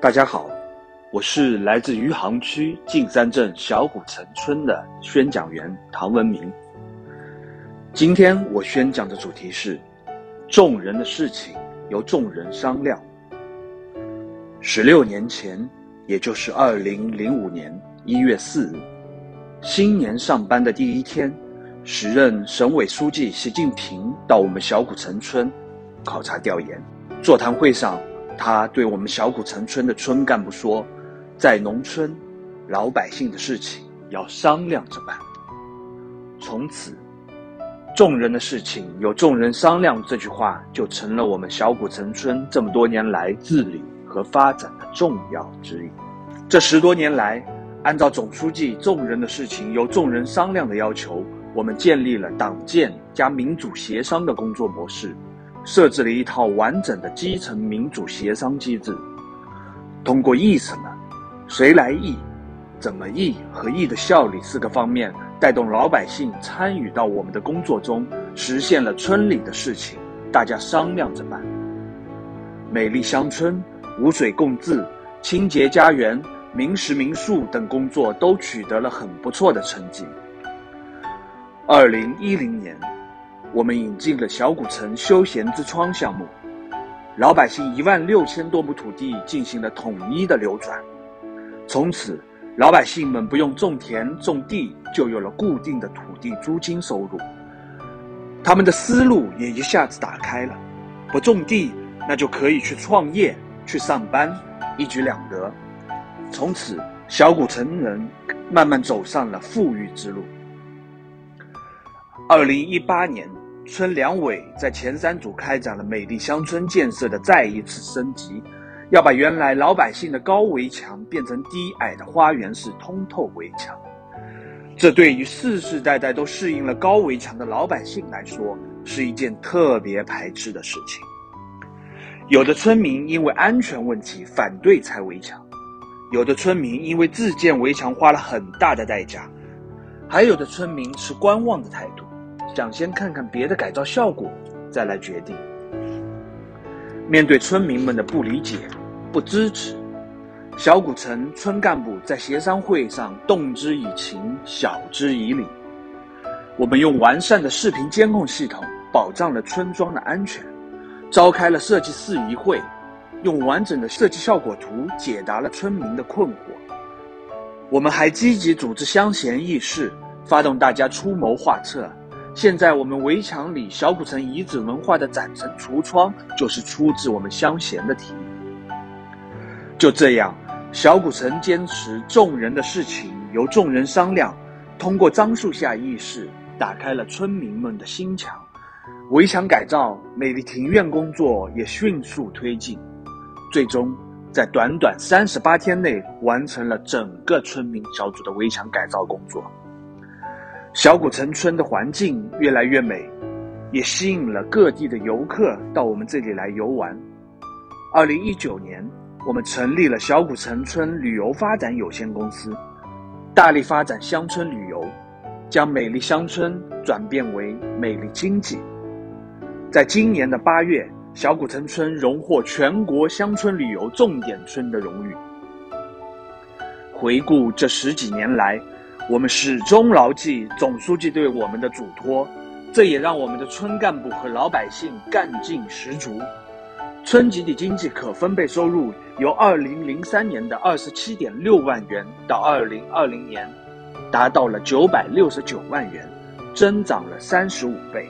大家好，我是来自余杭区径山镇小古城村的宣讲员唐文明。今天我宣讲的主题是：众人的事情由众人商量。十六年前，也就是二零零五年一月四日，新年上班的第一天，时任省委书记习近平到我们小古城村考察调研。座谈会上。他对我们小古城村的村干部说：“在农村，老百姓的事情要商量着办。”从此，“众人的事情由众人商量”这句话就成了我们小古城村这么多年来治理和发展的重要指引。这十多年来，按照总书记“众人的事情由众人商量”的要求，我们建立了党建加民主协商的工作模式。设置了一套完整的基层民主协商机制，通过议什么、谁来议、怎么议和议的效率四个方面，带动老百姓参与到我们的工作中，实现了村里的事情大家商量着办。美丽乡村、五水共治、清洁家园、民食民宿等工作都取得了很不错的成绩。二零一零年。我们引进了小古城休闲之窗项目，老百姓一万六千多亩土地进行了统一的流转，从此老百姓们不用种田种地，就有了固定的土地租金收入。他们的思路也一下子打开了，不种地那就可以去创业、去上班，一举两得。从此，小古城人慢慢走上了富裕之路。二零一八年。村两委在前三组开展了美丽乡村建设的再一次升级，要把原来老百姓的高围墙变成低矮的花园式通透围墙。这对于世世代代都适应了高围墙的老百姓来说，是一件特别排斥的事情。有的村民因为安全问题反对拆围墙，有的村民因为自建围墙花了很大的代价，还有的村民持观望的态度。想先看看别的改造效果，再来决定。面对村民们的不理解、不支持，小古城村干部在协商会上动之以情，晓之以理。我们用完善的视频监控系统保障了村庄的安全，召开了设计事宜会，用完整的设计效果图解答了村民的困惑。我们还积极组织乡贤议事，发动大家出谋划策。现在我们围墙里小古城遗址文化的展陈橱窗，就是出自我们乡贤的提议。就这样，小古城坚持众人的事情由众人商量，通过樟树下议事，打开了村民们的心墙。围墙改造、美丽庭院工作也迅速推进，最终在短短三十八天内完成了整个村民小组的围墙改造工作。小古城村的环境越来越美，也吸引了各地的游客到我们这里来游玩。二零一九年，我们成立了小古城村旅游发展有限公司，大力发展乡村旅游，将美丽乡村转变为美丽经济。在今年的八月，小古城村荣获全国乡村旅游重点村的荣誉。回顾这十几年来，我们始终牢记总书记对我们的嘱托，这也让我们的村干部和老百姓干劲十足。村集体经济可分配收入由2003年的27.6万元到2020年达到了969万元，增长了35倍。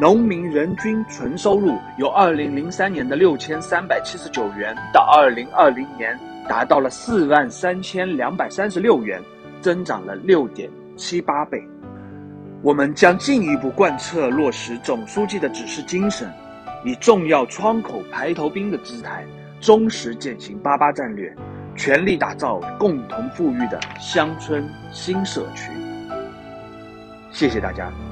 农民人均纯收入由2003年的6379元到2020年达到了4万3236元。增长了六点七八倍，我们将进一步贯彻落实总书记的指示精神，以重要窗口排头兵的姿态，忠实践行八八战略，全力打造共同富裕的乡村新社区。谢谢大家。